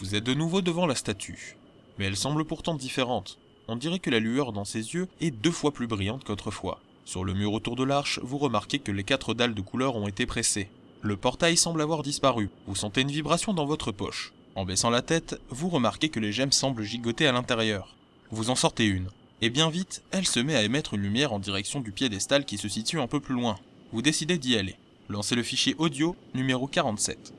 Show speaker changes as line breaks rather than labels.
Vous êtes de nouveau devant la statue. Mais elle semble pourtant différente. On dirait que la lueur dans ses yeux est deux fois plus brillante qu'autrefois. Sur le mur autour de l'arche, vous remarquez que les quatre dalles de couleur ont été pressées. Le portail semble avoir disparu. Vous sentez une vibration dans votre poche. En baissant la tête, vous remarquez que les gemmes semblent gigoter à l'intérieur. Vous en sortez une. Et bien vite, elle se met à émettre une lumière en direction du piédestal qui se situe un peu plus loin. Vous décidez d'y aller. Lancez le fichier audio numéro 47.